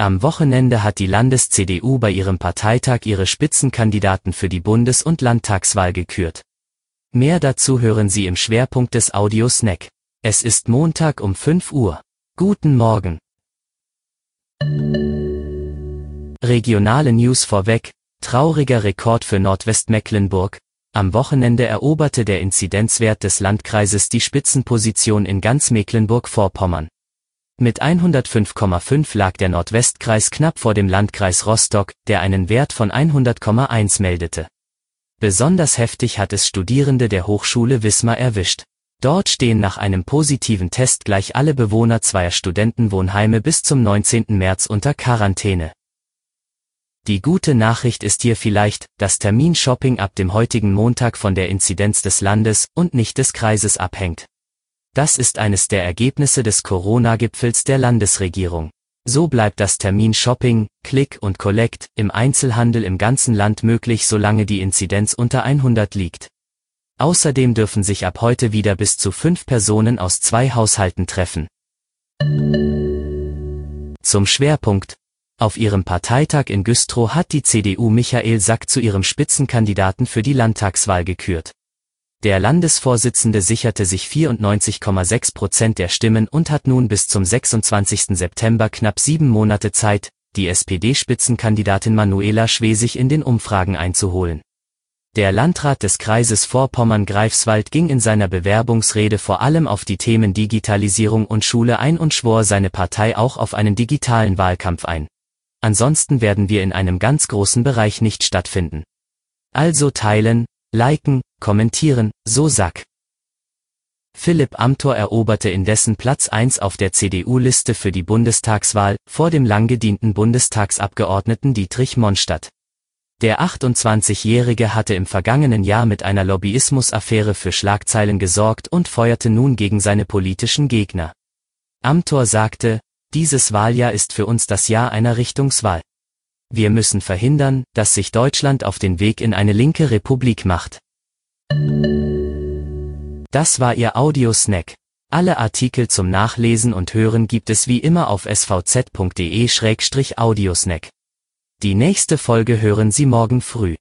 Am Wochenende hat die Landes-CDU bei ihrem Parteitag ihre Spitzenkandidaten für die Bundes- und Landtagswahl gekürt. Mehr dazu hören Sie im Schwerpunkt des Audiosnack. Es ist Montag um 5 Uhr. Guten Morgen. Regionale News vorweg. Trauriger Rekord für Nordwestmecklenburg. Am Wochenende eroberte der Inzidenzwert des Landkreises die Spitzenposition in ganz Mecklenburg-Vorpommern. Mit 105,5 lag der Nordwestkreis knapp vor dem Landkreis Rostock, der einen Wert von 100,1 meldete. Besonders heftig hat es Studierende der Hochschule Wismar erwischt. Dort stehen nach einem positiven Test gleich alle Bewohner zweier Studentenwohnheime bis zum 19. März unter Quarantäne. Die gute Nachricht ist hier vielleicht, dass Terminshopping ab dem heutigen Montag von der Inzidenz des Landes und nicht des Kreises abhängt. Das ist eines der Ergebnisse des Corona-Gipfels der Landesregierung. So bleibt das Termin-Shopping, Click und Collect im Einzelhandel im ganzen Land möglich, solange die Inzidenz unter 100 liegt. Außerdem dürfen sich ab heute wieder bis zu fünf Personen aus zwei Haushalten treffen. Zum Schwerpunkt. Auf ihrem Parteitag in Güstrow hat die CDU Michael Sack zu ihrem Spitzenkandidaten für die Landtagswahl gekürt. Der Landesvorsitzende sicherte sich 94,6 Prozent der Stimmen und hat nun bis zum 26. September knapp sieben Monate Zeit, die SPD-Spitzenkandidatin Manuela Schwesig in den Umfragen einzuholen. Der Landrat des Kreises Vorpommern-Greifswald ging in seiner Bewerbungsrede vor allem auf die Themen Digitalisierung und Schule ein und schwor seine Partei auch auf einen digitalen Wahlkampf ein. Ansonsten werden wir in einem ganz großen Bereich nicht stattfinden. Also teilen, liken, kommentieren, so Sack. Philipp Amthor eroberte indessen Platz 1 auf der CDU-Liste für die Bundestagswahl, vor dem lang gedienten Bundestagsabgeordneten Dietrich Monstadt. Der 28-Jährige hatte im vergangenen Jahr mit einer Lobbyismusaffäre für Schlagzeilen gesorgt und feuerte nun gegen seine politischen Gegner. Amthor sagte, dieses Wahljahr ist für uns das Jahr einer Richtungswahl. Wir müssen verhindern, dass sich Deutschland auf den Weg in eine linke Republik macht. Das war Ihr Audiosnack. Alle Artikel zum Nachlesen und Hören gibt es wie immer auf svz.de-audiosnack. Die nächste Folge hören Sie morgen früh.